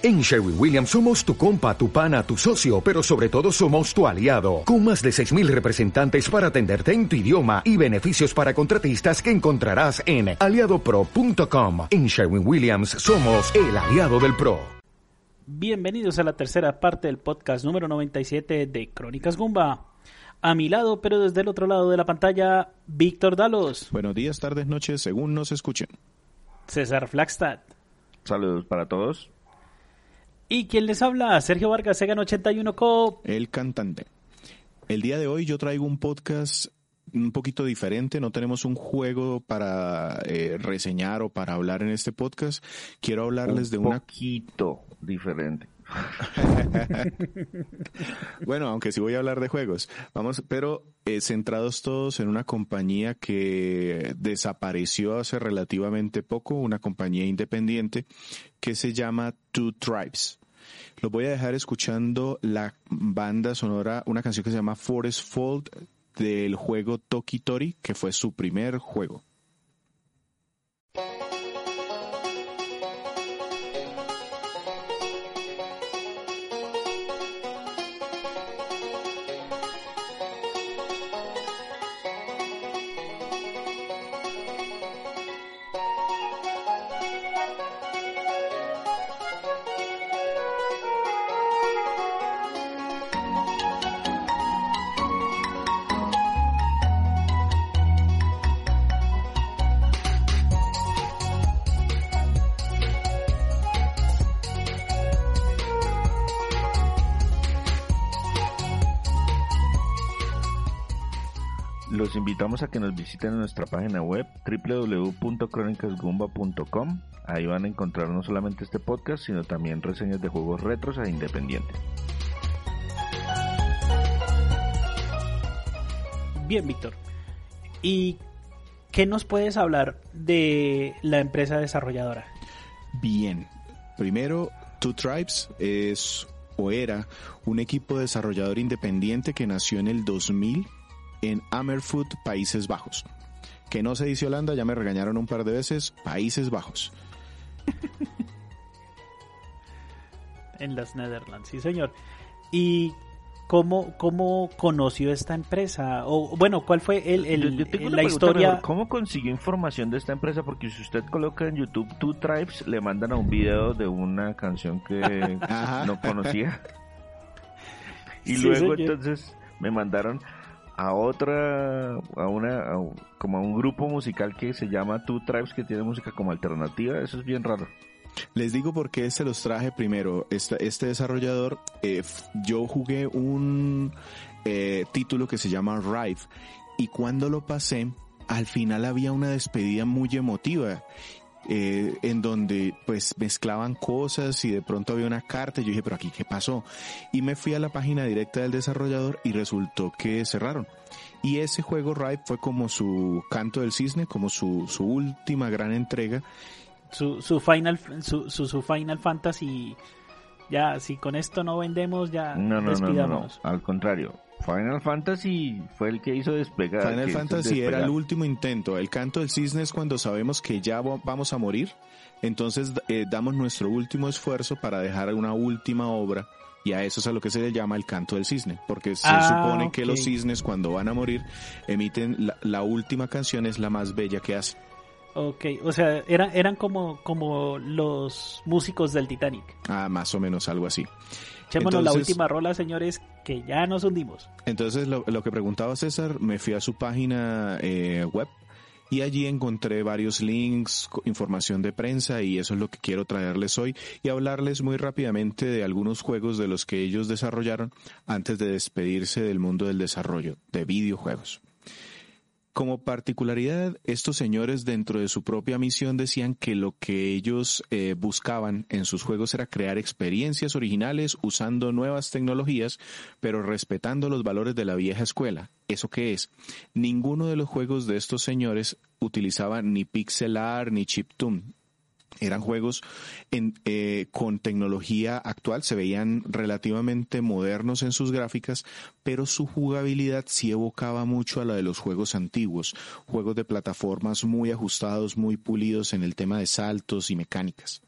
En Sherwin Williams somos tu compa, tu pana, tu socio, pero sobre todo somos tu aliado, con más de 6.000 representantes para atenderte en tu idioma y beneficios para contratistas que encontrarás en aliadopro.com. En Sherwin Williams somos el aliado del PRO. Bienvenidos a la tercera parte del podcast número 97 de Crónicas Gumba. A mi lado, pero desde el otro lado de la pantalla, Víctor Dalos. Buenos días, tardes, noches, según nos escuchen. César Flagstad. Saludos para todos. ¿Y quién les habla? Sergio Vargas, Segan 81 Co. El cantante. El día de hoy yo traigo un podcast un poquito diferente, no tenemos un juego para eh, reseñar o para hablar en este podcast. Quiero hablarles de un una... poquito diferente. bueno, aunque sí voy a hablar de juegos. Vamos, pero eh, centrados todos en una compañía que desapareció hace relativamente poco, una compañía independiente que se llama Two Tribes. Lo voy a dejar escuchando la banda sonora, una canción que se llama Forest Fold del juego Toki Tori, que fue su primer juego. Invitamos a que nos visiten en nuestra página web www.cronicasgumba.com. Ahí van a encontrar no solamente este podcast, sino también reseñas de juegos retros e independientes. Bien, Víctor. ¿Y qué nos puedes hablar de la empresa desarrolladora? Bien. Primero, Two Tribes es o era un equipo desarrollador independiente que nació en el 2000 en Amerfoot, Países Bajos. Que no se dice Holanda, ya me regañaron un par de veces, Países Bajos. en las Netherlands, sí señor. ¿Y cómo, cómo conoció esta empresa? O bueno, ¿cuál fue el, el, la historia? Mejor. ¿Cómo consiguió información de esta empresa? Porque si usted coloca en YouTube Two Tribes, le mandan a un video de una canción que no conocía. Y sí, luego señor. entonces me mandaron a otra, a una, a, como a un grupo musical que se llama Two Tribes que tiene música como alternativa, eso es bien raro. Les digo por qué se los traje primero. Este, este desarrollador, eh, yo jugué un eh, título que se llama Rive y cuando lo pasé, al final había una despedida muy emotiva eh, en donde pues mezclaban cosas y de pronto había una carta y yo dije, pero aquí qué pasó? Y me fui a la página directa del desarrollador y resultó que cerraron. Y ese juego Ripe fue como su canto del cisne, como su, su última gran entrega. Su, su final su, su, su Final Fantasy ya si con esto no vendemos ya no, no, no, no, al contrario Final Fantasy fue el que hizo despegar. Final Fantasy era el último intento. El canto del cisne es cuando sabemos que ya vamos a morir. Entonces eh, damos nuestro último esfuerzo para dejar una última obra. Y a eso es a lo que se le llama el canto del cisne. Porque se Ah, supone que los cisnes cuando van a morir emiten la, la última canción es la más bella que hacen. Ok, o sea, eran, eran como, como los músicos del Titanic. Ah, más o menos algo así. Echémonos la Entonces- última rola, señores, que ya nos hundimos. Entonces, lo, lo que preguntaba César, me fui a su página eh, web y allí encontré varios links, información de prensa y eso es lo que quiero traerles hoy y hablarles muy rápidamente de algunos juegos de los que ellos desarrollaron antes de despedirse del mundo del desarrollo de videojuegos. Como particularidad, estos señores dentro de su propia misión decían que lo que ellos eh, buscaban en sus juegos era crear experiencias originales usando nuevas tecnologías, pero respetando los valores de la vieja escuela. ¿Eso qué es? Ninguno de los juegos de estos señores utilizaba ni pixel art ni chiptune. Eran juegos eh, con tecnología actual, se veían relativamente modernos en sus gráficas, pero su jugabilidad sí evocaba mucho a la de los juegos antiguos, juegos de plataformas muy ajustados, muy pulidos en el tema de saltos y mecánicas.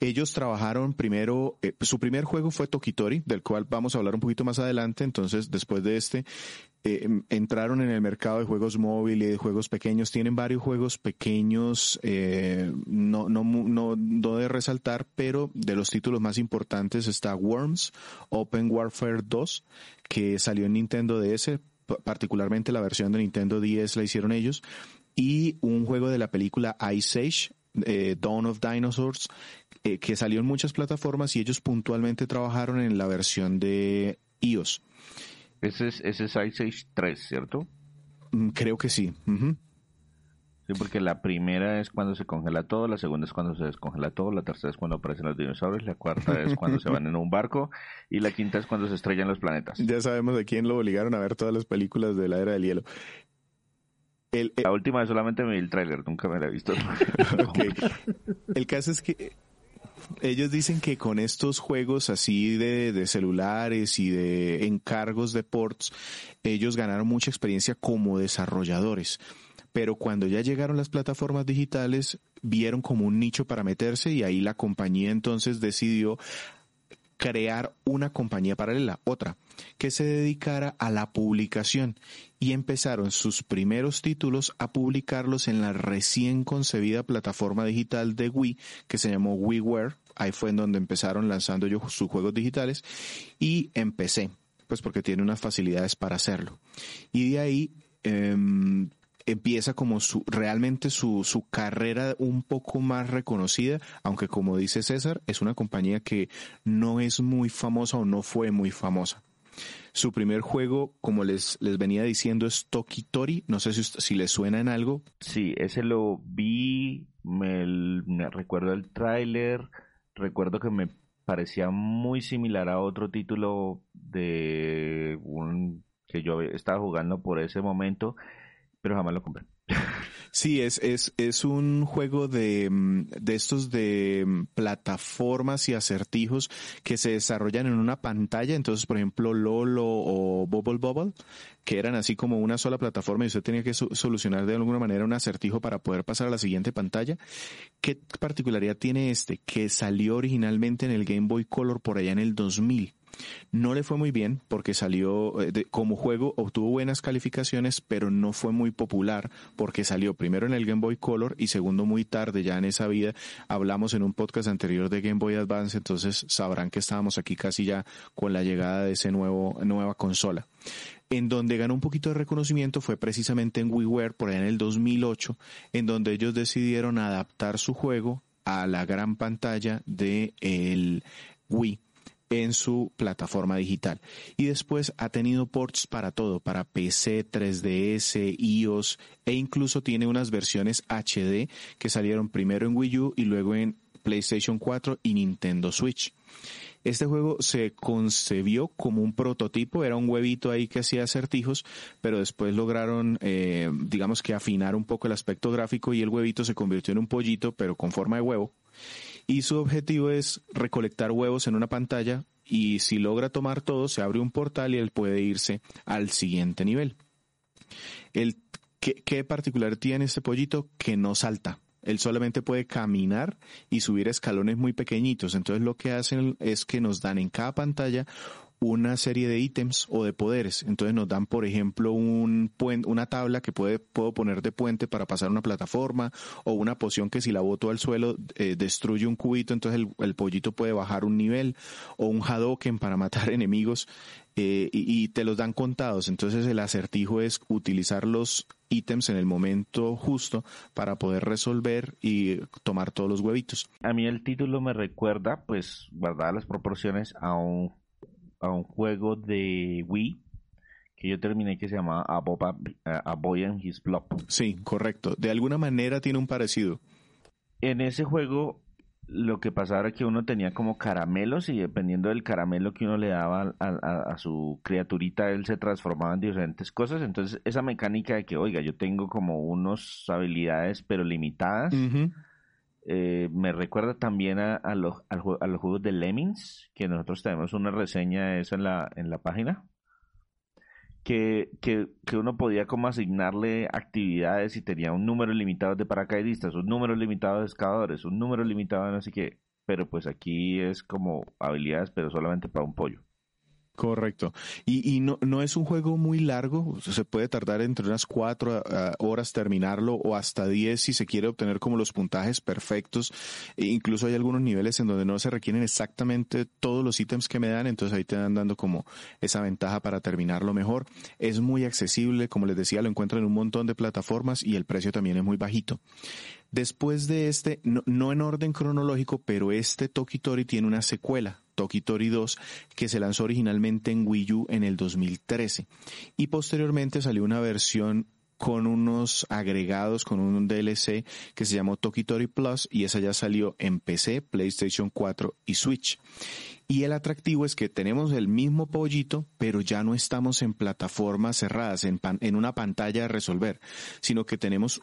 Ellos trabajaron primero, eh, su primer juego fue Tokitori, del cual vamos a hablar un poquito más adelante, entonces después de este eh, em, entraron en el mercado de juegos móviles juegos pequeños. Tienen varios juegos pequeños, eh, no, no, no, no de resaltar, pero de los títulos más importantes está Worms, Open Warfare 2, que salió en Nintendo DS, particularmente la versión de Nintendo 10 la hicieron ellos, y un juego de la película Ice Age, eh, Dawn of Dinosaurs, eh, que salió en muchas plataformas y ellos puntualmente trabajaron en la versión de iOS. Ese es, ese es Ice Age 3, ¿cierto? Mm, creo que sí. Sí, porque la primera es cuando se congela todo, la segunda es cuando se descongela todo, la tercera es cuando aparecen los dinosaurios, la cuarta es cuando se van en un barco y la quinta es cuando se estrellan los planetas. Ya sabemos de quién lo obligaron a ver todas las películas de la era del hielo. la última es solamente me vi el tráiler, nunca me la he visto. El caso es que ellos dicen que con estos juegos así de, de, celulares y de encargos de ports, ellos ganaron mucha experiencia como desarrolladores. Pero cuando ya llegaron las plataformas digitales, vieron como un nicho para meterse y ahí la compañía entonces decidió crear una compañía paralela, otra, que se dedicara a la publicación y empezaron sus primeros títulos a publicarlos en la recién concebida plataforma digital de Wii que se llamó WiiWare. Ahí fue en donde empezaron lanzando yo sus juegos digitales y empecé, pues porque tiene unas facilidades para hacerlo. Y de ahí em, empieza como su, realmente su, su carrera un poco más reconocida, aunque como dice César, es una compañía que no es muy famosa o no fue muy famosa. Su primer juego, como les, les venía diciendo, es Tokitori. No sé si, si les suena en algo. Sí, ese lo vi, me, me recuerdo el tráiler, recuerdo que me parecía muy similar a otro título de un que yo estaba jugando por ese momento pero jamás lo compré. Sí, es, es, es un juego de, mm, de estos de mm, plataformas y acertijos que se desarrollan en una pantalla. Entonces, por ejemplo, Lolo o Bubble Bubble, que eran así como una sola plataforma y usted tenía que solucionar de alguna manera un acertijo para poder pasar a la siguiente pantalla. ¿Qué particularidad tiene este? Que salió originalmente en el Game Boy Color por allá en el 2000. No le fue muy bien porque salió eh, como juego, obtuvo buenas calificaciones, pero no fue muy popular porque salió primero en el Game Boy Color y segundo muy tarde ya en esa vida. Hablamos en un podcast anterior de Game Boy Advance, entonces sabrán que estábamos aquí casi ya con la llegada de ese nuevo nueva consola. En donde ganó un poquito de reconocimiento fue precisamente en WiiWare por ahí en el 2008, en donde ellos decidieron adaptar su juego a la gran pantalla de el Wii en su plataforma digital. Y después ha tenido ports para todo, para PC, 3DS, iOS e incluso tiene unas versiones HD que salieron primero en Wii U y luego en PlayStation 4 y Nintendo Switch. Este juego se concebió como un prototipo, era un huevito ahí que hacía acertijos, pero después lograron, eh, digamos que afinar un poco el aspecto gráfico y el huevito se convirtió en un pollito, pero con forma de huevo y su objetivo es recolectar huevos en una pantalla y si logra tomar todo se abre un portal y él puede irse al siguiente nivel. El, ¿qué, ¿Qué particular tiene este pollito? Que no salta. Él solamente puede caminar y subir escalones muy pequeñitos. Entonces lo que hacen es que nos dan en cada pantalla una serie de ítems o de poderes. Entonces nos dan, por ejemplo, un una tabla que puede, puedo poner de puente para pasar una plataforma o una poción que si la boto al suelo eh, destruye un cubito, entonces el, pollito puede bajar un nivel o un Hadoken para matar enemigos eh, y, y, te los dan contados. Entonces el acertijo es utilizar los ítems en el momento justo para poder resolver y tomar todos los huevitos. A mí el título me recuerda, pues, guardadas las proporciones, a un a un juego de Wii que yo terminé que se llama A, Boy and His Blob. Sí, correcto. De alguna manera tiene un parecido. En ese juego lo que pasaba era que uno tenía como caramelos y dependiendo del caramelo que uno le daba a, su criaturita, él se transformaba en diferentes cosas. Entonces esa mecánica de que, oiga, yo tengo como unas habilidades pero limitadas. Eh, me recuerda también a, los, a, los juegos de Lemmings, que nosotros tenemos una reseña de eso en la, en la página. Que, que, que, uno podía como asignarle actividades y tenía un número limitado de paracaidistas, un número limitado de escaladores, un número limitado de no sé qué. pero pues aquí es como habilidades, pero solamente para un pollo. Correcto. Y, y no, no, es un juego muy largo, se puede tardar entre unas cuatro ah, horas terminarlo o hasta diez si se quiere obtener como los puntajes perfectos. E incluso hay algunos niveles en donde no se requieren exactamente todos los ítems que me dan, entonces ahí te dan dando como esa ventaja para terminarlo mejor. Es muy accesible, como les decía, lo encuentran en un montón de plataformas y el precio también es muy bajito. Después de este, no, en orden cronológico, pero este Tokitori tiene una secuela, Tokitori 2, que se lanzó originalmente en Wii U en el 2013. Y posteriormente salió una versión con unos agregados, con un DLC que se llamó Tokitori Plus y esa ya salió en PC, PlayStation 4 y Switch. Y el atractivo es que tenemos el mismo pollito, pero ya no estamos en plataformas cerradas, en, en una pantalla de resolver, sino que tenemos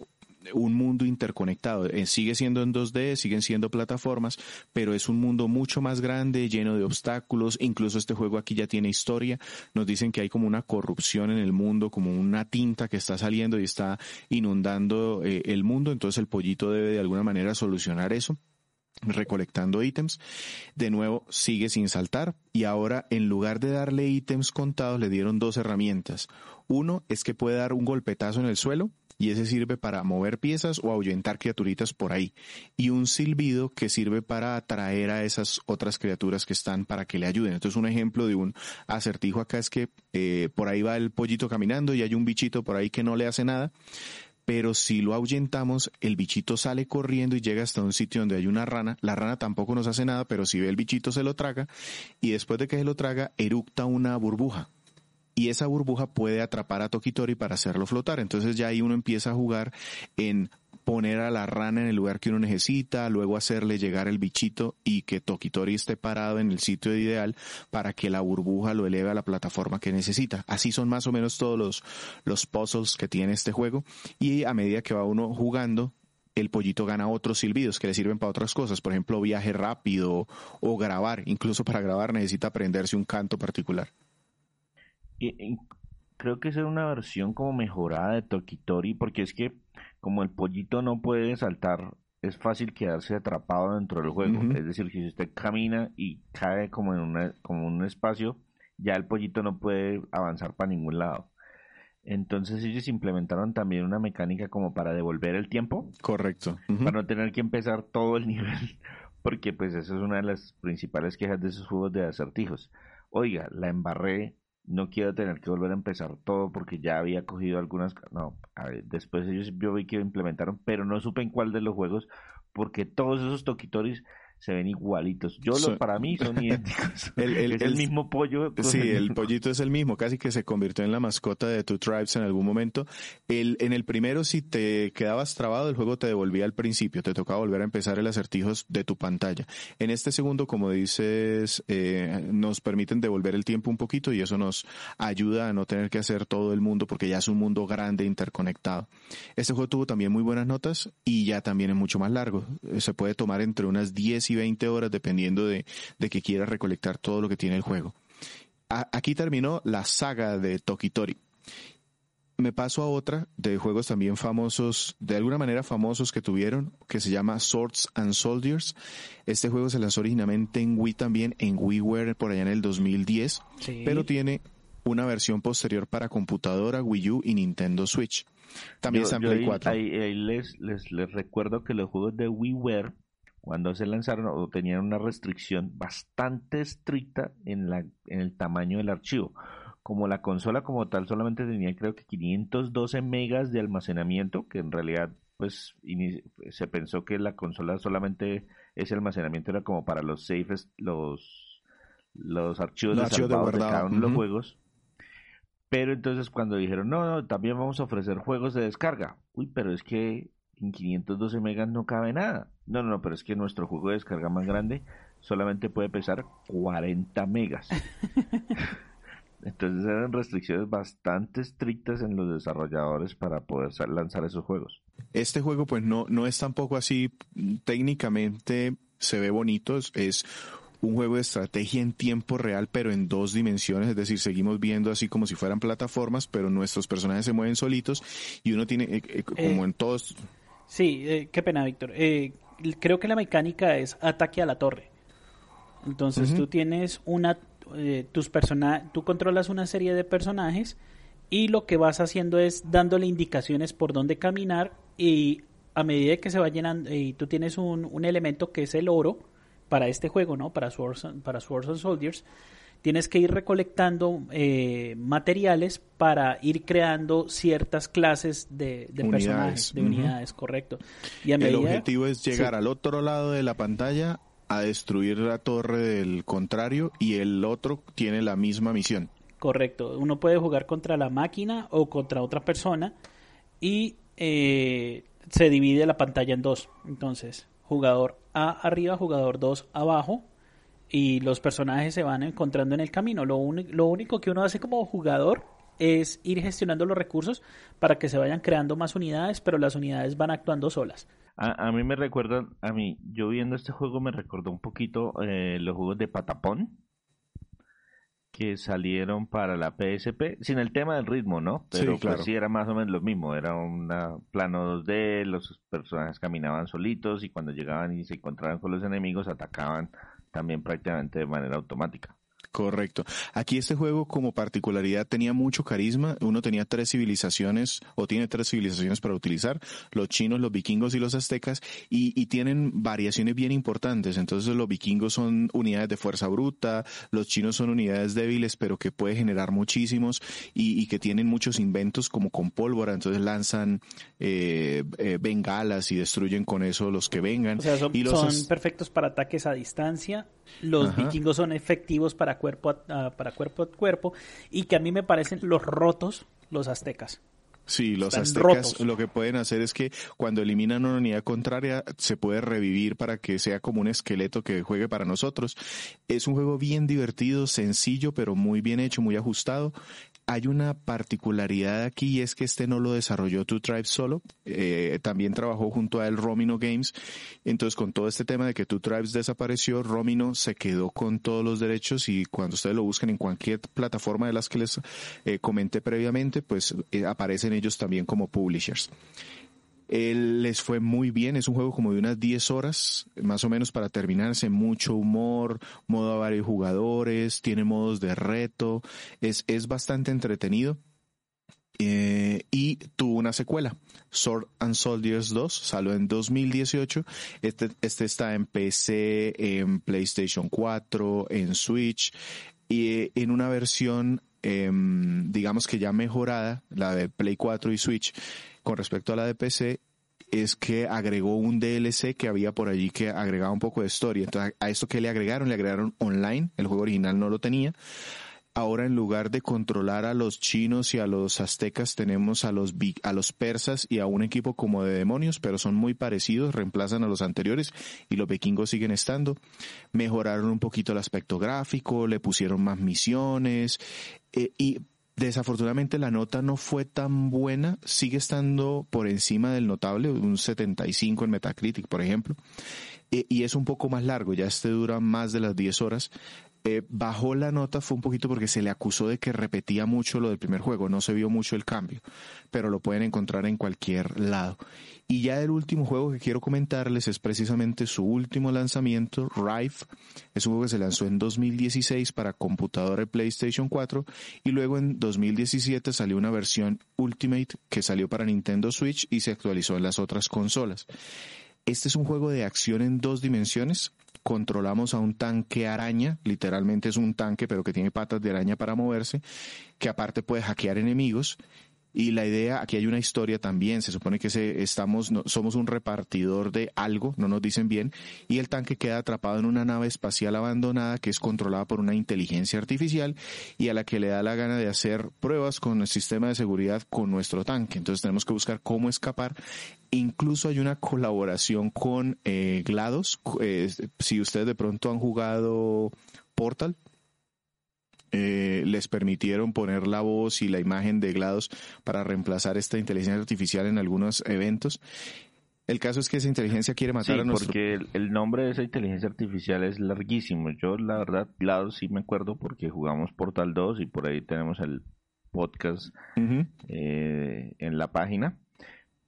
un mundo interconectado. Eh, sigue siendo en 2D, siguen siendo plataformas, pero es un mundo mucho más grande, lleno de obstáculos. Incluso este juego aquí ya tiene historia. Nos dicen que hay como una corrupción en el mundo, como una tinta que está saliendo y está inundando eh, el mundo. Entonces el pollito debe de alguna manera solucionar eso recolectando ítems. De nuevo, sigue sin saltar y ahora en lugar de darle ítems contados le dieron dos herramientas. Uno es que puede dar un golpetazo en el suelo y ese sirve para mover piezas o ahuyentar criaturitas por ahí. Y un silbido que sirve para atraer a esas otras criaturas que están para que le ayuden. Entonces un ejemplo de un acertijo acá es que eh, por ahí va el pollito caminando y hay un bichito por ahí que no le hace nada. Pero si lo ahuyentamos, el bichito sale corriendo y llega hasta un sitio donde hay una rana. La rana tampoco nos hace nada, pero si ve el bichito se lo traga y después de que se lo traga, eructa una burbuja y esa burbuja puede atrapar a Tokitori para hacerlo flotar. Entonces ya ahí uno empieza a jugar en poner a la rana en el lugar que uno necesita, luego hacerle llegar el bichito y que Tokitori esté parado en el sitio ideal para que la burbuja lo eleve a la plataforma que necesita. Así son más o menos todos los, los puzzles que tiene este juego y a medida que va uno jugando, el pollito gana otros silbidos que le sirven para otras cosas, por ejemplo, viaje rápido o grabar. Incluso para grabar necesita aprenderse un canto particular creo que es una versión como mejorada de Tokitori, porque es que como el pollito no puede saltar, es fácil quedarse atrapado dentro del juego. Es decir, si usted camina y cae como en una, como un espacio, ya el pollito no puede avanzar para ningún lado. Entonces ellos implementaron también una mecánica como para devolver el tiempo. Correcto. Para no tener que empezar todo el nivel, porque pues eso es una de las principales quejas de esos juegos de acertijos. Oiga, la embarré, no quiero tener que volver a empezar todo porque ya había cogido algunas no a ver, después ellos yo vi que implementaron pero no supe en cuál de los juegos porque todos esos toquitoris se ven igualitos. Yo los para mí son idénticos. el, el, es el, mismo pollo. Sí, el, pollito es el mismo, casi que se convirtió en la mascota de Two Tribes en algún momento. El, en el primero, si te quedabas trabado, el juego te devolvía al principio, te tocaba volver a empezar el acertijo de tu pantalla. En este segundo, como dices, eh, nos permiten devolver el tiempo un poquito y eso nos ayuda a no tener que hacer todo el mundo porque ya es un mundo grande, interconectado. Este juego tuvo también muy buenas notas y ya también es mucho más largo. Se puede tomar entre unas 10 y 20 horas dependiendo de, de que quiera recolectar todo lo que tiene el juego. aquí terminó la saga de Tokitori. Me paso a otra de juegos también famosos, de alguna manera famosos que tuvieron, que se llama Swords and Soldiers. Este juego se lanzó originalmente en Wii también, en WiiWare por allá en el 2010, pero tiene una versión posterior para computadora, Wii U y Nintendo Switch. También está en Play 4. Ahí, les, les, les, recuerdo que los juegos de WiiWare cuando se lanzaron o tenían una restricción bastante estricta en, la, en el tamaño del archivo. Como la consola como tal solamente tenía creo que 512 megas de almacenamiento, que en realidad pues se pensó que la consola solamente ese almacenamiento era como para los saves, los, los archivos, de, cada uno de los juegos. Pero entonces cuando dijeron, no, no, también vamos a ofrecer juegos de descarga. Uy, pero es que en 512 megas no cabe nada. No, no, pero es que nuestro juego de descarga más grande solamente puede pesar 40 megas. Entonces eran restricciones bastante estrictas en los desarrolladores para poder lanzar esos juegos. Este juego pues no, no es tampoco así técnicamente se ve bonito, es un juego de estrategia en tiempo real, pero en dos dimensiones, es decir, seguimos viendo así como si fueran plataformas, pero nuestros personajes se mueven solitos y uno tiene, eh, eh, como en todos, Sí, eh, qué pena, Víctor. Eh, creo que la mecánica es ataque a la torre. Entonces tú tienes una, eh, tus persona tú controlas una serie de personajes y lo que vas haciendo es dándole indicaciones por dónde caminar y a medida que se va llenando, y tú tienes un, un elemento que es el oro para este juego, ¿no? Para Swords, para Swords and Soldiers, tienes que ir recolectando eh, materiales para ir creando ciertas clases de, personajes, de unidades, correcto. Y el objetivo es llegar al otro lado de la pantalla a destruir la torre del contrario y el otro tiene la misma misión. Correcto. Uno puede jugar contra la máquina o contra otra persona y eh, se divide la pantalla en dos. Entonces, jugador A arriba, jugador 2 abajo y los personajes se van encontrando en el camino. Lo, lo único que uno hace como jugador es ir gestionando los recursos para que se vayan creando más unidades, pero las unidades van actuando solas. A, mí me recuerda, a mí, yo viendo este juego me recordó un poquito eh, los juegos de Patapón que salieron para la PSP, sin el tema del ritmo, ¿no? Pero sí, pues sí era más o menos lo mismo, era un plano 2D, los personajes caminaban solitos y cuando llegaban y se encontraban con los enemigos atacaban también prácticamente de manera automática. Correcto. Aquí este juego como particularidad tenía mucho carisma. Uno tenía tres civilizaciones o tiene tres civilizaciones para utilizar, los chinos, los vikingos y los aztecas, y, y tienen variaciones bien importantes. Entonces los vikingos son unidades de fuerza bruta, los chinos son unidades débiles pero que puede generar muchísimos y, y que tienen muchos inventos como con pólvora. Entonces lanzan eh, eh, bengalas y destruyen con eso los que vengan. O sea, son, y son perfectos para ataques a distancia. Los vikingos son efectivos para cuerpo a, para cuerpo a cuerpo y que a mí me parecen los rotos los aztecas. Sí, los aztecas lo que pueden hacer es que cuando eliminan una unidad contraria se puede revivir para que sea como un esqueleto que juegue para nosotros. Es un juego bien divertido, sencillo, pero muy bien hecho, muy ajustado hay una particularidad aquí y es que este no lo desarrolló Two Tribes solo, eh, también trabajó junto a él Romino Games, entonces con todo este tema de que Two Tribes desapareció, Romino se quedó con todos los derechos y cuando ustedes lo buscan en cualquier plataforma de las que les eh, comenté previamente, pues eh, aparecen ellos también como publishers. Él les fue muy bien, es un juego como de unas 10 horas, más o menos para terminarse, mucho humor, modo a varios jugadores, tiene modos de reto, es, es bastante entretenido. Eh, y tuvo una secuela, Sword and Soldiers 2, salió en 2018. Este, este está en PC, en PlayStation 4, en Switch, y eh, en una versión, em, digamos que ya mejorada, la de Play 4 y Switch con respecto a la de PC es que agregó un DLC que había por allí que agregaba un poco de historia. Entonces, a esto que le agregaron, le agregaron online, el juego original no lo tenía. Ahora en lugar de controlar a los chinos y a los aztecas tenemos a los a los persas y a un equipo como de demonios, pero son muy parecidos, reemplazan a los anteriores y los vikingos siguen estando. Mejoraron un poquito el aspecto gráfico, le pusieron más misiones eh, y Desafortunadamente la nota no fue tan buena, sigue estando por encima del notable, un 75 en Metacritic, por ejemplo, e, y es un poco más largo, ya este dura más de las 10 horas, eh, bajó la nota fue un poquito porque se le acusó de que repetía mucho lo del primer juego, no se vio mucho el cambio, pero lo pueden encontrar en cualquier lado. Y ya el último juego que quiero comentarles es precisamente su último lanzamiento, Rife. Es un juego que se lanzó en 2016 para computadora y PlayStation 4 y luego en 2017 salió una versión Ultimate que salió para Nintendo Switch y se actualizó en las otras consolas. Este es un juego de acción en dos dimensiones controlamos a un tanque araña, literalmente es un tanque pero que tiene patas de araña para moverse, que aparte puede hackear enemigos. Y la idea, aquí hay una historia también, se supone que se, estamos, somos un repartidor de algo, no nos dicen bien, y el tanque queda atrapado en una nave espacial abandonada que es controlada por una inteligencia artificial y a la que le da la gana de hacer pruebas con el sistema de seguridad con nuestro tanque. Entonces tenemos que buscar cómo escapar Incluso hay una colaboración con eh, GLaDOS. Eh, si ustedes de pronto han jugado Portal, eh, les permitieron poner la voz y la imagen de GLaDOS para reemplazar esta inteligencia artificial en algunos eventos. El caso es que esa inteligencia quiere matar a nuestro... porque el, nombre de esa inteligencia artificial es larguísimo. Yo, la verdad, GLaDOS sí me acuerdo porque jugamos Portal 2 y por ahí tenemos el podcast en la página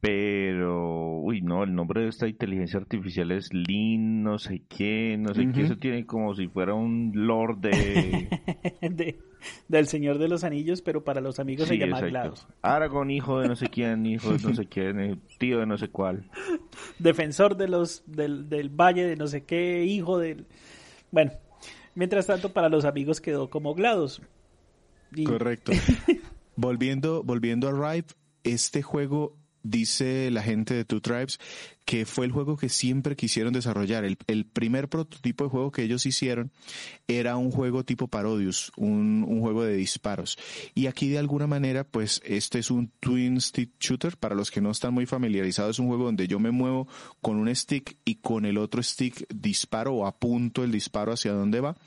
Pero, uy, no, el nombre de esta inteligencia artificial es Lin, no sé qué, no sé qué. Eso tiene como si fuera un lord de... del Señor de los Anillos, pero para los amigos se llama GLaDOS. Aragón, hijo de no sé quién, hijo de no sé quién, eh, tío de no sé cuál. Defensor de los del, del Valle de no sé qué, hijo del... Bueno, mientras tanto para los amigos quedó como GLaDOS. Correcto. volviendo, volviendo a Ripe, este juego dice la gente de Two Tribes que fue el juego que siempre quisieron desarrollar. El, primer prototipo de juego que ellos hicieron era un juego tipo Parodius, un, un, juego de disparos. Y aquí de alguna manera, pues este es un twin stick shooter. Para los que no están muy familiarizados, es un juego donde yo me muevo con un stick y con el otro stick disparo o apunto el disparo hacia dónde va.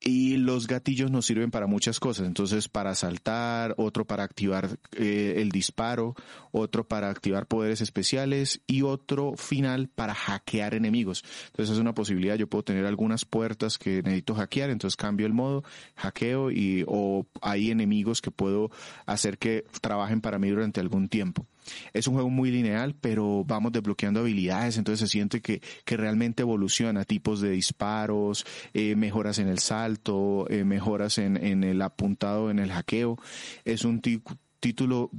Y los gatillos nos sirven para muchas cosas. Entonces, para saltar, otro para activar eh, el disparo, otro para activar poderes especiales y otro final para hackear enemigos. Entonces, es una posibilidad. Yo puedo tener algunas puertas que necesito hackear, entonces cambio el modo, hackeo y o hay enemigos que puedo hacer que trabajen para mí durante algún tiempo. Es un juego muy lineal, pero vamos desbloqueando habilidades, entonces se siente que, que realmente evoluciona, tipos de disparos, eh, mejoras en el salto, eh, mejoras en, en el apuntado, en el hackeo. Es un título,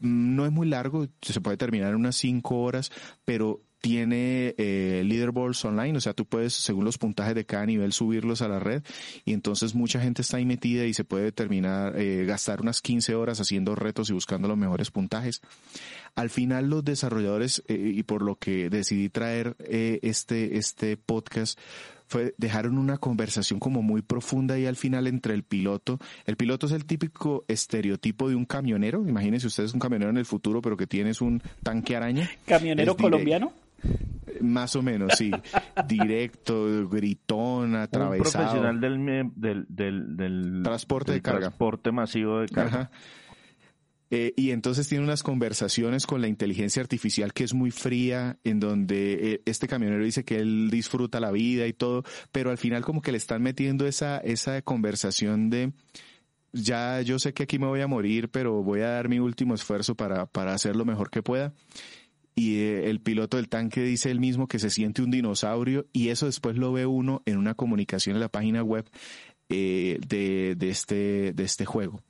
no es muy largo, se puede terminar en unas cinco horas, pero tiene eh, leaderboards online, o sea, tú puedes, según los puntajes de cada nivel, subirlos a la red y entonces mucha gente está ahí metida y se puede terminar, eh, gastar unas 15 horas haciendo retos y buscando los mejores puntajes. Al final los desarrolladores, eh, y por lo que decidí traer eh, este, este podcast, fue, dejaron una conversación como muy profunda y al final entre el piloto. El piloto es el típico estereotipo de un camionero. Imagínense ustedes un camionero en el futuro, pero que tienes un tanque araña. ¿Camionero colombiano? Más o menos, sí. Directo, gritón, atravesado. Un profesional del, del, del, transporte de carga. Transporte masivo de carga. Eh, y entonces tiene unas conversaciones con la inteligencia artificial que es muy fría, en donde eh, este camionero dice que él disfruta la vida y todo, pero al final como que le están metiendo esa, esa conversación de, ya yo sé que aquí me voy a morir, pero voy a dar mi último esfuerzo para, para hacer lo mejor que pueda y eh, el piloto del tanque dice él mismo que se siente un dinosaurio y eso después lo ve uno en una comunicación en la página web eh, de, de, este, de este juego,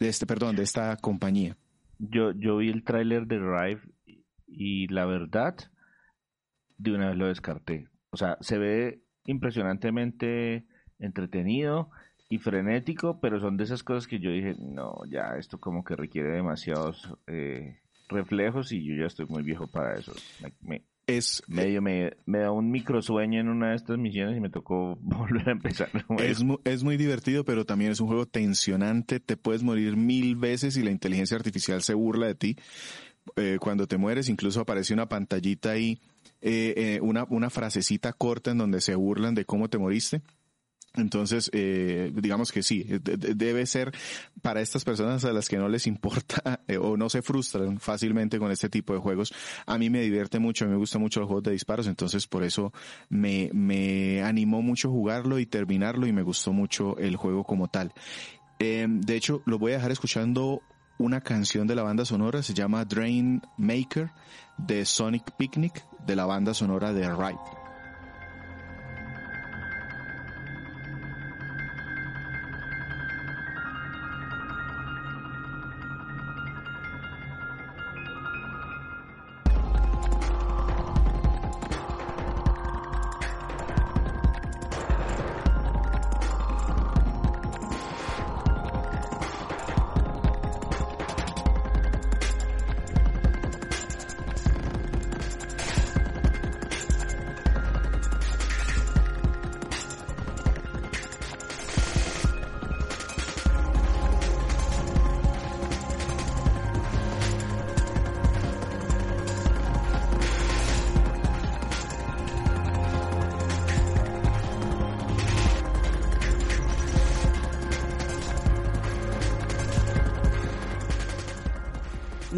de este, perdón, de esta compañía. Yo, yo vi el tráiler de Rive y la verdad, de una vez lo descarté. O sea, se ve impresionantemente entretenido y frenético, pero son de esas cosas que yo dije, no, ya esto como que requiere demasiados eh, reflejos y yo ya estoy muy viejo para eso. Me, es medio me, da un micro sueño en una de estas misiones y me tocó volver a empezar. Es, es muy divertido, pero también es un juego tensionante. Te puedes morir mil veces y la inteligencia artificial se burla de ti. Eh, cuando te mueres, incluso aparece una pantallita ahí, eh, eh, una, una frasecita corta en donde se burlan de cómo te moriste. Entonces, eh, digamos que sí, debe ser para estas personas a las que no les importa eh, o no se frustran fácilmente con este tipo de juegos. A mí me divierte mucho, a mí me gusta mucho los juegos de disparos, entonces por eso me, me animó mucho jugarlo y terminarlo y me gustó mucho el juego como tal. Eh, de hecho, lo voy a dejar escuchando una canción de la banda sonora, se llama Drain Maker de Sonic Picnic de la banda sonora de Ripe.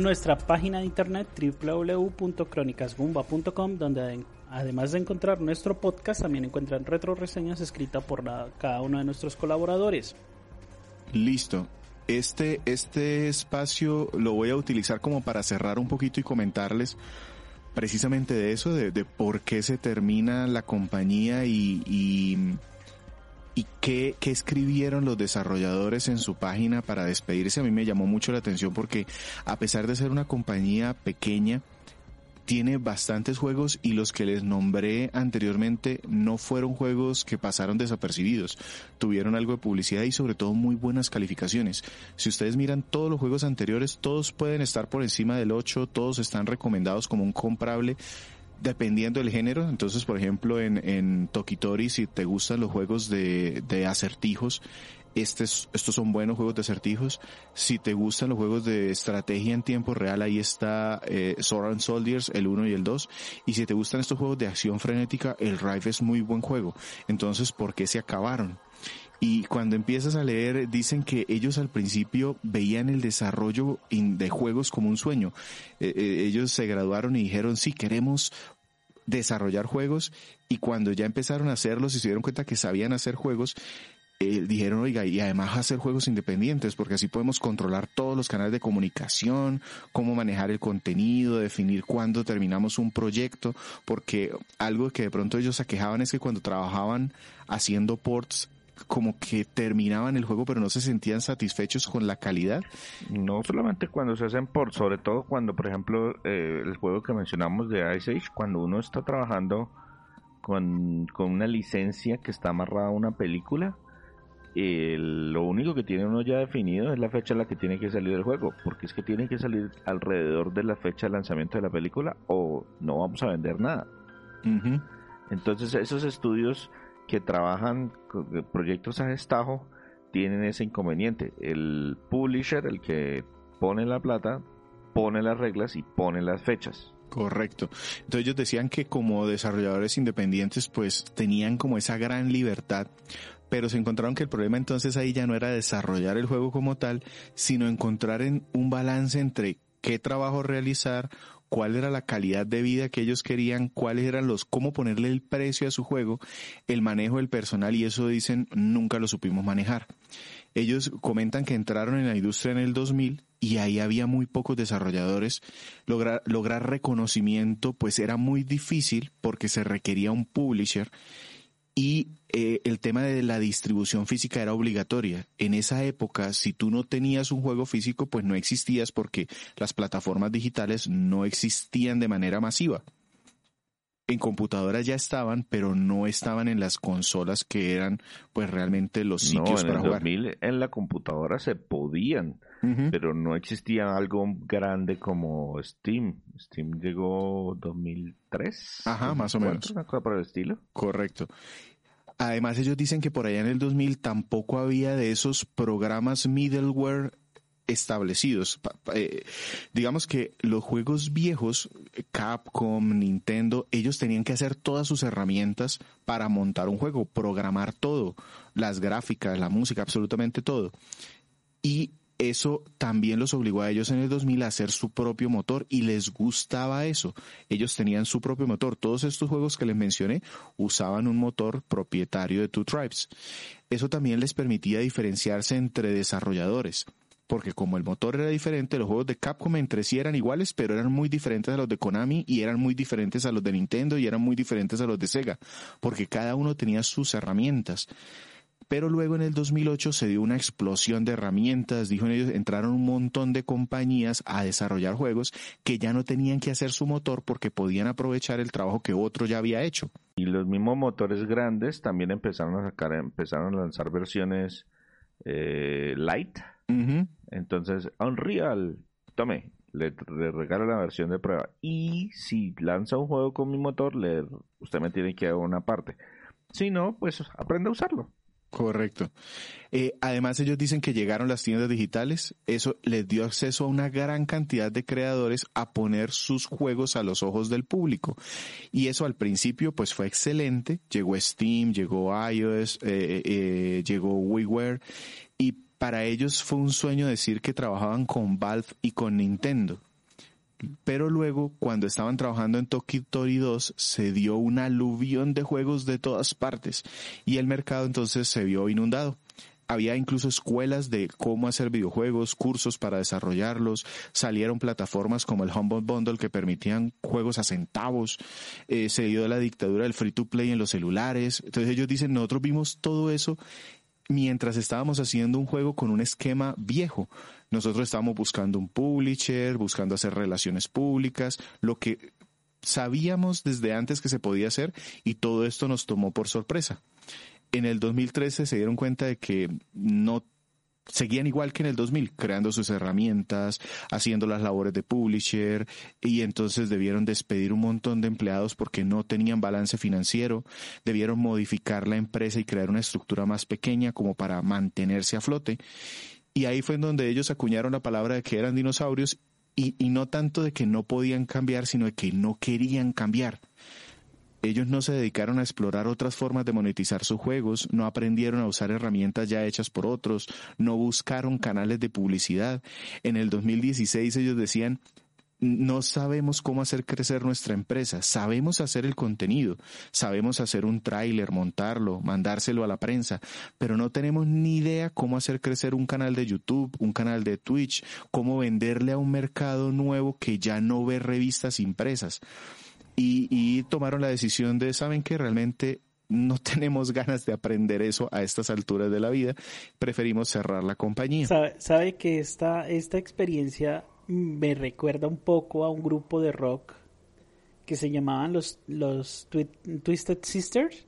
Nuestra página de internet www.cronicasbumba.com donde además de encontrar nuestro podcast también encuentran retro reseñas escritas por cada uno de nuestros colaboradores. Listo. este, este espacio lo voy a utilizar como para cerrar un poquito y comentarles precisamente de eso, de, por qué se termina la compañía y, y qué, qué, escribieron los desarrolladores en su página para despedirse. A mí me llamó mucho la atención porque a pesar de ser una compañía pequeña, tiene bastantes juegos y los que les nombré anteriormente no fueron juegos que pasaron desapercibidos. Tuvieron algo de publicidad y sobre todo muy buenas calificaciones. Si ustedes miran todos los juegos anteriores, todos pueden estar por encima del 8, todos están recomendados como un comprable dependiendo del género. Entonces, por ejemplo, en, en Tokitori, si te gustan los juegos de, de acertijos, estos, estos son buenos juegos de acertijos. Si te gustan los juegos de estrategia en tiempo real, ahí está eh, Sword and Soldiers, el 1 y el 2. Y si te gustan estos juegos de acción frenética, el Rive es muy buen juego. Entonces, ¿por qué se acabaron? Y cuando empiezas a leer, dicen que ellos al principio veían el desarrollo de juegos como un sueño. Eh, eh, ellos se graduaron y dijeron, sí, queremos desarrollar juegos y cuando ya empezaron a hacerlos y se dieron cuenta que sabían hacer juegos, eh, dijeron, oiga, y además hacer juegos independientes, porque así podemos controlar todos los canales de comunicación, cómo manejar el contenido, definir cuándo terminamos un proyecto, porque algo que de pronto ellos se quejaban es que cuando trabajaban haciendo ports, como que terminaban el juego pero no se sentían satisfechos con la calidad. No solamente cuando se hacen ports, sobre todo cuando, por ejemplo, eh, el juego que mencionamos de Ice Age, cuando uno está trabajando con, con una licencia que está amarrada a una película, lo único que tiene uno ya definido es la fecha en la que tiene que salir el juego, porque es que tiene que salir alrededor de la fecha de lanzamiento de la película o no vamos a vender nada. Entonces esos estudios que trabajan con proyectos a destajo tienen ese inconveniente. El publisher, el que pone la plata, pone las reglas y pone las fechas. Correcto. Entonces ellos decían que como desarrolladores independientes pues tenían como esa gran libertad pero se encontraron que el problema entonces ahí ya no era desarrollar el juego como tal, sino encontrar en un balance entre qué trabajo realizar, cuál era la calidad de vida que ellos querían, cuáles eran los, cómo ponerle el precio a su juego, el manejo del personal y eso dicen nunca lo supimos manejar. Ellos comentan que entraron en la industria en el 2000 y ahí había muy pocos desarrolladores. Lograr, lograr reconocimiento pues era muy difícil porque se requería un publisher y eh, el tema de la distribución física era obligatoria. En esa época, si tú no tenías un juego físico, pues no existías porque las plataformas digitales no existían de manera masiva. En computadoras ya estaban, pero no estaban en las consolas que eran pues realmente los sitios para jugar. 2000 en la computadora se podían, pero no existía algo grande como Steam. Steam llegó 2003. Ajá, más o menos. Una cosa por el estilo. Correcto. Además, ellos dicen que por allá en el 2000 tampoco había de esos programas middleware establecidos. Eh, digamos que los juegos viejos, Capcom, Nintendo, ellos tenían que hacer todas sus herramientas para montar un juego, programar todo, las gráficas, la música, absolutamente todo. Y eso también los obligó a ellos en el 2000 a hacer su propio motor y les gustaba eso. Ellos tenían su propio motor. Todos estos juegos que les mencioné usaban un motor propietario de Two Tribes. Eso también les permitía diferenciarse entre desarrolladores. Porque como el motor era diferente, los juegos de Capcom entre sí eran iguales, pero eran muy diferentes a los de Konami y eran muy diferentes a los de Nintendo y eran muy diferentes a los de Sega. Porque cada uno tenía sus herramientas. Pero luego en el 2008 se dio una explosión de herramientas, dijo ellos, entraron un montón de compañías a desarrollar juegos que ya no tenían que hacer su motor porque podían aprovechar el trabajo que otro ya había hecho. Y los mismos motores grandes también empezaron a sacar, empezaron a lanzar versiones eh, light. Entonces, Unreal, tome, le, regalo la versión de prueba. Y si lanza un juego con mi motor, le, usted me tiene que dar una parte. Si no, pues aprende a usarlo. Correcto. Eh, además, ellos dicen que llegaron las tiendas digitales. Eso les dio acceso a una gran cantidad de creadores a poner sus juegos a los ojos del público. Y eso al principio, pues fue excelente. Llegó Steam, llegó iOS, eh, eh, llegó WiiWare. Y para ellos fue un sueño decir que trabajaban con Valve y con Nintendo. Pero luego, cuando estaban trabajando en Tokitori 2, se dio una aluvión de juegos de todas partes y el mercado entonces se vio inundado. había incluso escuelas de cómo hacer videojuegos, cursos para desarrollarlos, salieron plataformas como el Humble Bundle que permitían juegos a centavos, eh, se dio la dictadura del free to play en los celulares. Entonces ellos dicen, nosotros vimos todo eso mientras estábamos haciendo un juego con un esquema viejo. Nosotros estábamos buscando un publisher, buscando hacer relaciones públicas, lo que sabíamos desde antes que se podía hacer y todo esto nos tomó por sorpresa. En el 2013 se dieron cuenta de que no seguían igual que en el 2000, creando sus herramientas, haciendo las labores de publisher y entonces debieron despedir un montón de empleados porque no tenían balance financiero, debieron modificar la empresa y crear una estructura más pequeña como para mantenerse a flote. Y ahí fue en donde ellos acuñaron la palabra de que eran dinosaurios y, y no tanto de que no podían cambiar, sino de que no querían cambiar ellos no se dedicaron a explorar otras formas de monetizar sus juegos, no aprendieron a usar herramientas ya hechas por otros, no buscaron canales de publicidad. En el 2016 ellos decían, no sabemos cómo hacer crecer nuestra empresa, sabemos hacer el contenido, sabemos hacer un tráiler, montarlo, mandárselo a la prensa, pero no tenemos ni idea cómo hacer crecer un canal de YouTube, un canal de Twitch, cómo venderle a un mercado nuevo que ya no ve revistas impresas y, tomaron la decisión de, ¿saben que Realmente no tenemos ganas de aprender eso a estas alturas de la vida, preferimos cerrar la compañía. Sabe, que esta, esta experiencia me recuerda un poco a un grupo de rock que se llamaban los, los Twisted Sisters.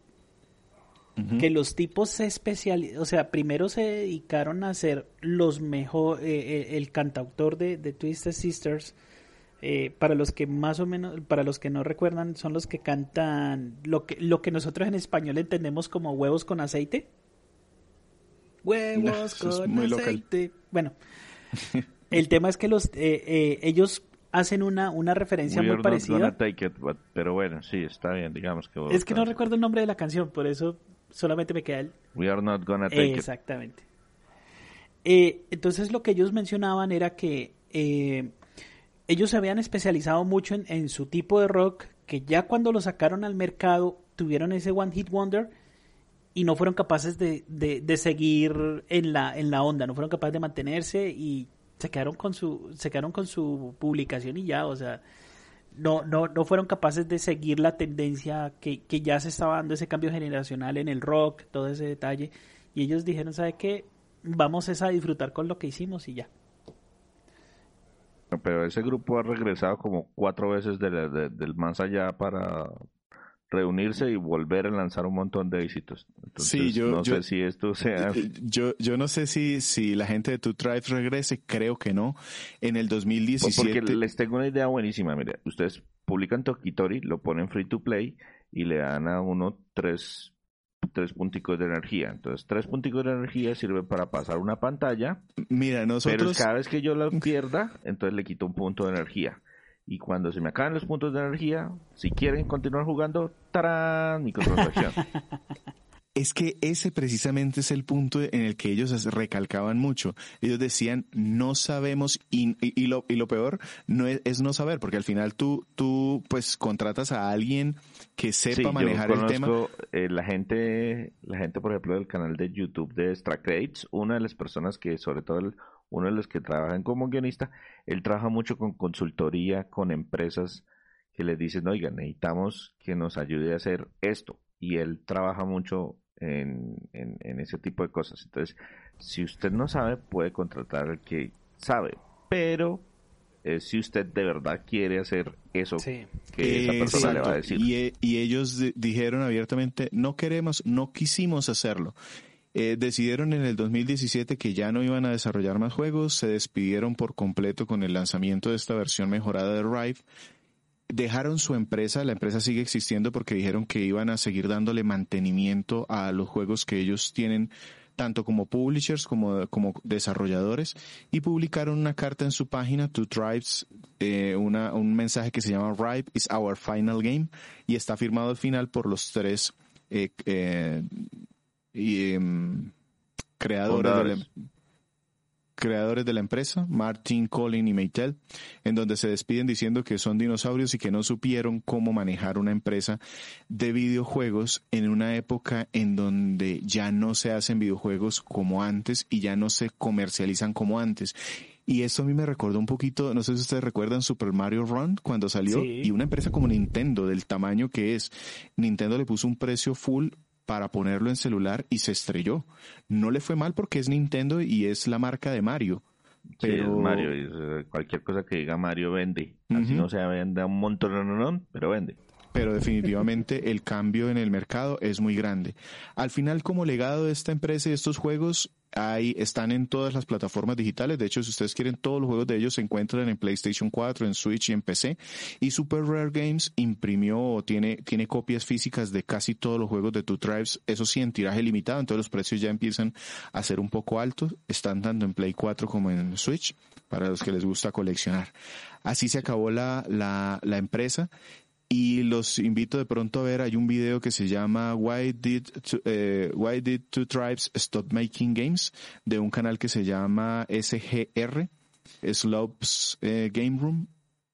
Que los tipos se especializaron, o sea, primero se dedicaron a ser los mejor, eh, eh, el cantautor de, de Twisted Sisters eh, para los que más o menos, para los que no recuerdan, son los que cantan lo que, lo que nosotros en español entendemos como huevos con aceite. Huevos con aceite. Bueno, el tema es que los eh, eh, ellos hacen una, una referencia muy parecida. pero bueno, sí, está bien, digamos que... Es que no recuerdo el nombre de la canción, por eso solamente me queda el... We are not gonna take Exactamente. entonces lo que ellos mencionaban era que ellos se habían especializado mucho en, su tipo de rock, que ya cuando lo sacaron al mercado tuvieron ese One Hit Wonder y no fueron capaces de, de, seguir en la, en la onda, no fueron capaces de mantenerse y se quedaron con su, se quedaron con su publicación y ya, o sea, no, no, no fueron capaces de seguir la tendencia que, que ya se estaba dando ese cambio generacional en el rock, todo ese detalle, y ellos dijeron, ¿sabe qué? Vamos a disfrutar con lo que hicimos y ya. Pero ese grupo ha regresado como cuatro veces del más allá para reunirse y volver a lanzar un montón de éxitos. sí, yo no sé si esto sea. Yo, yo no sé si, si la gente de Two Tribes regrese, creo que no. En el 2017. Porque les tengo una idea buenísima. Mire, ustedes publican Tokitori, lo ponen free to play y le dan a uno tres tres punticos de energía. Entonces, tres punticos de energía sirven para pasar una pantalla. Mira, nosotros... Pero cada vez que yo la pierda, entonces le quito un punto de energía. Y cuando se me acaban los puntos de energía, si quieren continuar jugando, ¡tarán! Microtransacción. Es que ese precisamente es el punto en el que ellos recalcaban mucho. Ellos decían, no sabemos, y, y, lo, y lo peor no es, no saber, porque al final tú, tú pues contratas a alguien que sepa manejar el tema. Eh, la gente, la gente, por ejemplo, del canal de YouTube de Crates, una de las personas que, sobre todo uno de los que trabajan como guionista, él trabaja mucho con consultoría, con empresas que le dicen, oigan, necesitamos que nos ayude a hacer esto. Y él trabaja mucho en, en, ese tipo de cosas. Entonces, si usted no sabe, puede contratar al que sabe, pero eh, si usted de verdad quiere hacer eso que esa persona le va a decir. Y, y ellos dijeron abiertamente, no queremos, no quisimos hacerlo. Eh, decidieron en el 2017 que ya no iban a desarrollar más juegos, se despidieron por completo con el lanzamiento de esta versión mejorada de Rive dejaron su empresa, la empresa sigue existiendo porque dijeron que iban a seguir dándole mantenimiento a los juegos que ellos tienen tanto como publishers como, como desarrolladores y publicaron una carta en su página to Tribes, eh, un mensaje que se llama Ripe is our final game y está firmado al final por los tres eh, eh, em, creadores, creadores de la empresa, Martin, Colin y Maytel, en donde se despiden diciendo que son dinosaurios y que no supieron cómo manejar una empresa de videojuegos en una época en donde ya no se hacen videojuegos como antes y ya no se comercializan como antes. Y eso a mí me recordó un poquito, no sé si ustedes recuerdan Super Mario Run cuando salió y una empresa como Nintendo del tamaño que es, Nintendo le puso un precio full para ponerlo en celular y se estrelló. No le fue mal porque es Nintendo y es la marca de Mario. Pero... Mario, eh, cualquier cosa que diga Mario vende. Así no se vende un montón, pero vende pero definitivamente el cambio en el mercado es muy grande. Al final, como legado de esta empresa y estos juegos, Ahí están en todas las plataformas digitales. De hecho, si ustedes quieren todos los juegos de ellos se encuentran en PlayStation 4, en Switch y en PC. Y Super Rare Games imprimió o tiene, tiene copias físicas de casi todos los juegos de Two Tribes. Eso sí, en tiraje limitado. Entonces los precios ya empiezan a ser un poco altos. Están tanto en Play 4 como en Switch para los que les gusta coleccionar. Así se acabó la, la empresa y los invito de pronto a ver, hay un video que se llama Why Did, eh, Why Did Two Tribes Stop Making Games de un canal que se llama SGR, Slopes eh, Game Room.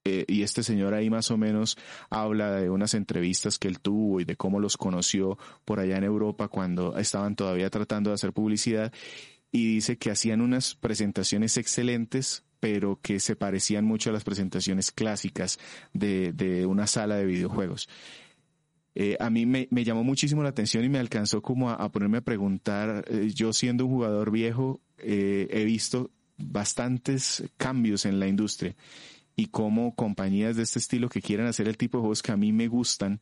Eh, y este señor ahí más o menos habla de unas entrevistas que él tuvo y de cómo los conoció por allá en Europa cuando estaban todavía tratando de hacer publicidad y dice que hacían unas presentaciones excelentes pero que se parecían mucho a las presentaciones clásicas de, de una sala de videojuegos. Eh, a mí me, me, llamó muchísimo la atención y me alcanzó como a, ponerme a preguntar, eh, yo siendo un jugador viejo, eh, he visto bastantes cambios en la industria y cómo compañías de este estilo que quieran hacer el tipo de juegos que a mí me gustan,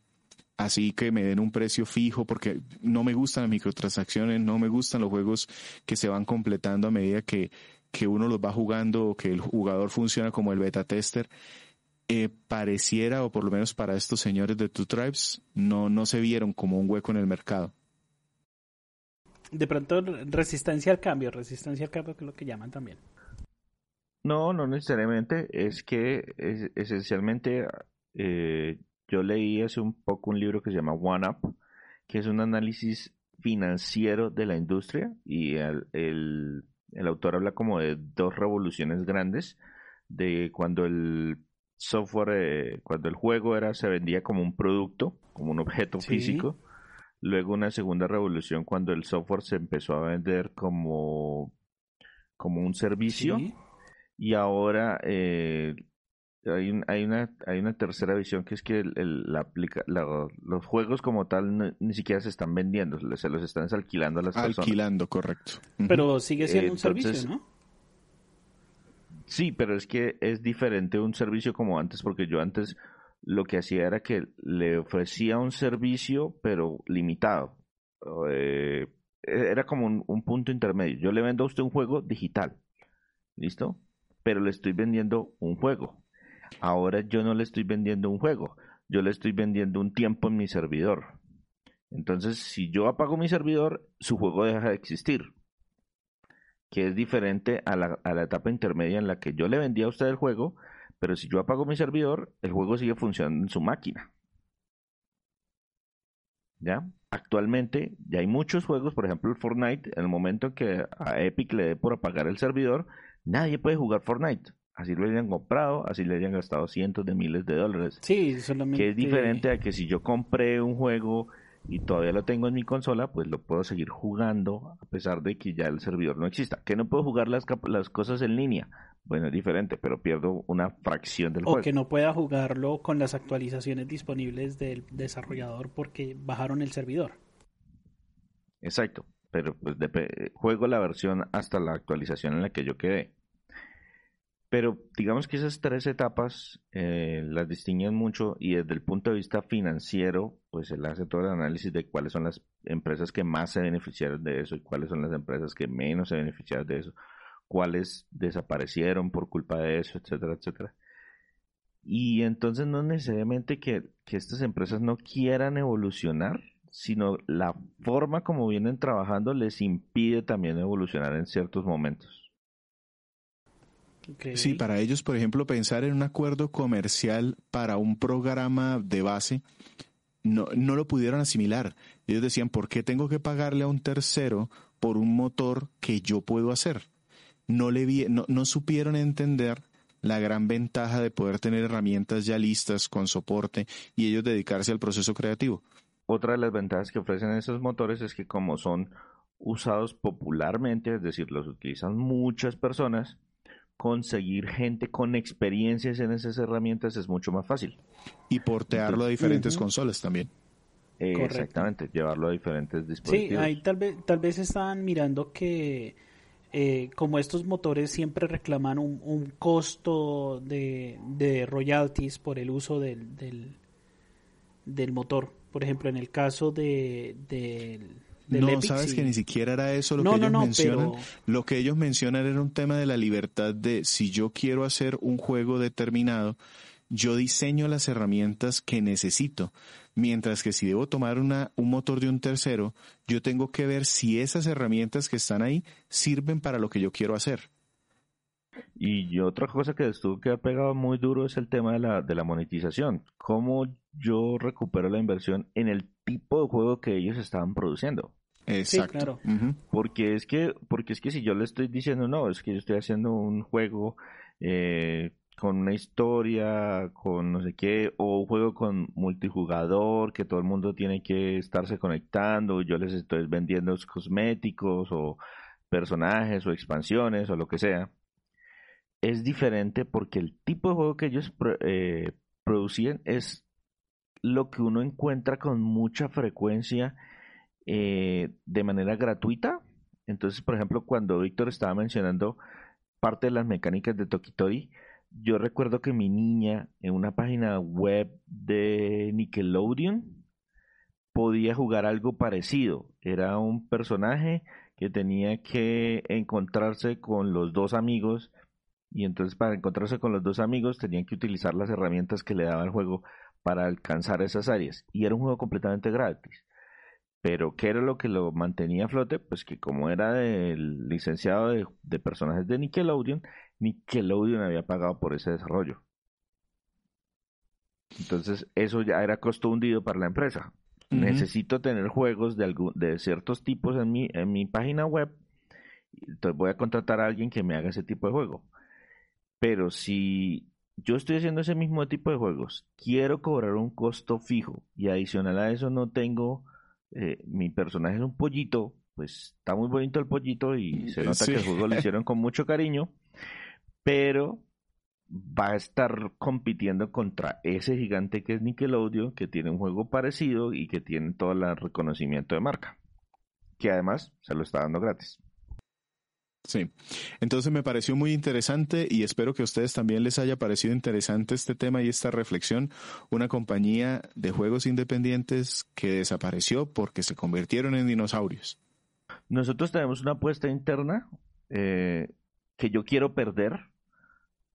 así que me den un precio fijo porque no me gustan las microtransacciones, no me gustan los juegos que se van completando a medida que, que uno los va jugando o que el jugador funciona como el beta tester, eh, pareciera, o por lo menos para estos señores de Two Tribes, no, no se vieron como un hueco en el mercado. De pronto, resistencia al cambio, resistencia al cambio que es lo que llaman también. No, no necesariamente. Es que esencialmente eh, yo leí hace un poco un libro que se llama One Up, que es un análisis financiero de la industria y el el autor habla como de dos revoluciones grandes, de cuando el software, eh, cuando el juego era, se vendía como un producto, como un objeto físico. Luego una segunda revolución cuando el software se empezó a vender como, como un servicio. Y ahora eh, hay, hay, una, hay una tercera visión que es que el, la aplica, los juegos como tal ni siquiera se están vendiendo, se los están alquilando a las personas. Alquilando, correcto. Pero sigue siendo un servicio, ¿no? Sí, pero es que es diferente un servicio como antes, porque yo antes lo que hacía era que le ofrecía un servicio, pero limitado. Eh, era como un, un punto intermedio. Yo le vendo a usted un juego digital, ¿listo? Pero le estoy vendiendo un juego Ahora yo no le estoy vendiendo un juego, yo le estoy vendiendo un tiempo en mi servidor. Entonces, si yo apago mi servidor, su juego deja de existir. Que es diferente a la, a la etapa intermedia en la que yo le vendía a usted el juego, pero si yo apago mi servidor, el juego sigue funcionando en su máquina. ¿Ya? Actualmente ya hay muchos juegos, por ejemplo el Fortnite, en el momento que a Epic le dé por apagar el servidor, nadie puede jugar Fortnite así lo hayan comprado, así le hayan gastado cientos de miles de dólares. Sí, solamente. Que es diferente a que si yo compré un juego y todavía lo tengo en mi consola, pues lo puedo seguir jugando a pesar de que ya el servidor no exista. Que no puedo jugar las, las cosas en línea. Bueno, es diferente, pero pierdo una fracción del juego. O que no pueda jugarlo con las actualizaciones disponibles del desarrollador porque bajaron el servidor. Exacto, pero pues juego la versión hasta la actualización en la que yo quedé. Pero digamos que esas tres etapas eh, las distinguen mucho y desde el punto de vista financiero, pues él hace todo el análisis de cuáles son las empresas que más se beneficiaron de eso y cuáles son las empresas que menos se beneficiaron de eso, cuáles desaparecieron por culpa de eso, etcétera, etcétera. Y entonces no necesariamente que, que estas empresas no quieran evolucionar, sino la forma como vienen trabajando les impide también evolucionar en ciertos momentos. Sí, para ellos, por ejemplo, pensar en un acuerdo comercial para un programa de base, no, no lo pudieron asimilar. Ellos decían, ¿por qué tengo que pagarle a un tercero por un motor que yo puedo hacer? no, le no, no supieron entender la gran ventaja de poder tener herramientas ya listas con soporte y ellos dedicarse al proceso creativo. Otra de las ventajas que ofrecen esos motores es que como son usados popularmente, es decir, los utilizan muchas personas, conseguir gente con experiencias en esas herramientas es mucho más fácil. Y portearlo a diferentes consolas también. exactamente, llevarlo a diferentes dispositivos. Sí, ahí tal vez, tal vez estaban mirando que eh, como estos motores siempre reclaman un, costo de, royalties por el uso del, del, motor. Por ejemplo, en el caso de, no, sabes que ni siquiera era eso lo que ellos mencionan. Lo que ellos mencionan era un tema de la libertad de si yo quiero hacer un juego determinado, yo diseño las herramientas que necesito. Mientras que si debo tomar una, un motor de un tercero, yo tengo que ver si esas herramientas que están ahí sirven para lo que yo quiero hacer. Y otra cosa que estuvo que ha pegado muy duro es el tema de la, de la monetización. ¿Cómo yo recupero la inversión en el tipo de juego que ellos estaban produciendo? Exacto. Porque es que, porque es que si yo le estoy diciendo no, es que yo estoy haciendo un juego eh, con una historia, con no sé qué, o un juego con multijugador, que todo el mundo tiene que estarse conectando, yo les estoy vendiendo cosméticos o personajes o expansiones o lo que sea, es diferente porque el tipo de juego que ellos eh, producían es lo que uno encuentra con mucha frecuencia eh, de manera gratuita. Entonces, por ejemplo, cuando Víctor estaba mencionando parte de las mecánicas de Tokitori, yo recuerdo que mi niña en una página web de Nickelodeon podía jugar algo parecido. Era un personaje que tenía que encontrarse con los dos amigos y entonces para encontrarse con los dos amigos tenían que utilizar las herramientas que le daba el juego para alcanzar esas áreas y era un juego completamente gratis. Pero ¿qué era lo que lo mantenía a flote? Pues que como era el licenciado de, de personajes de Nickelodeon, Nickelodeon había pagado por ese desarrollo. Entonces, eso ya era costo hundido para la empresa. Necesito tener juegos de, de ciertos tipos en mi, en mi página web. Entonces voy a contratar a alguien que me haga ese tipo de juego. Pero si yo estoy haciendo ese mismo tipo de juegos, quiero cobrar un costo fijo y adicional a eso no tengo, eh, mi personaje es un pollito, pues está muy bonito el pollito y se nota que el juego lo hicieron con mucho cariño pero va a estar compitiendo contra ese gigante que es Nickelodeon, que tiene un juego parecido y que tiene todo el reconocimiento de marca, que además se lo está dando gratis. Sí, entonces me pareció muy interesante y espero que a ustedes también les haya parecido interesante este tema y esta reflexión. Una compañía de juegos independientes que desapareció porque se convirtieron en dinosaurios. Nosotros tenemos una apuesta interna eh, que yo quiero perder,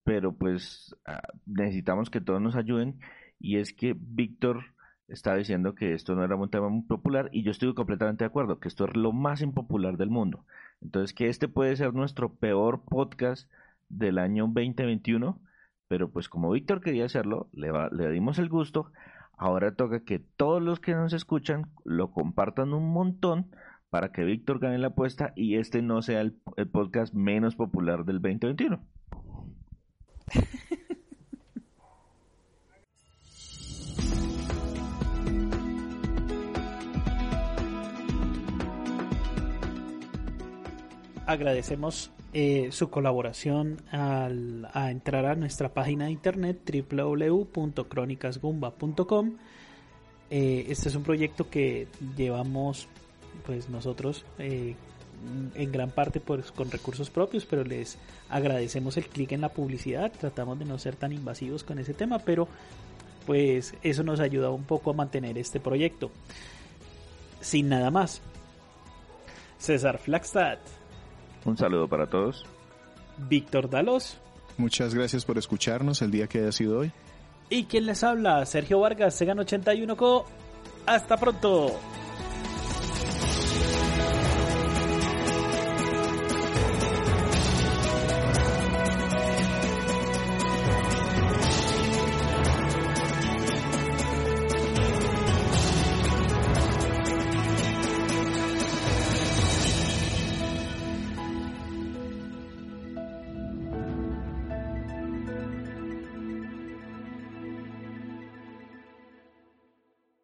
pero pues ah, necesitamos que todos nos ayuden y es que Víctor está diciendo que esto no era un tema muy popular y yo estoy completamente de acuerdo, que esto es lo más impopular del mundo. Entonces que este puede ser nuestro peor podcast del año 2021, pero pues como Víctor quería hacerlo, le, le dimos el gusto, ahora toca que todos los que nos escuchan lo compartan un montón para que Víctor gane la apuesta y este no sea el, el podcast menos popular del 2021. Agradecemos eh, su colaboración al, a entrar a nuestra página de internet www.cronicasgumba.com. Eh, este es un proyecto que llevamos pues nosotros eh, en gran parte pues, con recursos propios, pero les agradecemos el clic en la publicidad, tratamos de no ser tan invasivos con ese tema, pero pues eso nos ayuda un poco a mantener este proyecto. Sin nada más. César Flagstad. Un saludo para todos. Víctor Dalos. Muchas gracias por escucharnos el día que haya sido hoy. Y quien les habla, Sergio Vargas, Segan81 Co. Hasta pronto.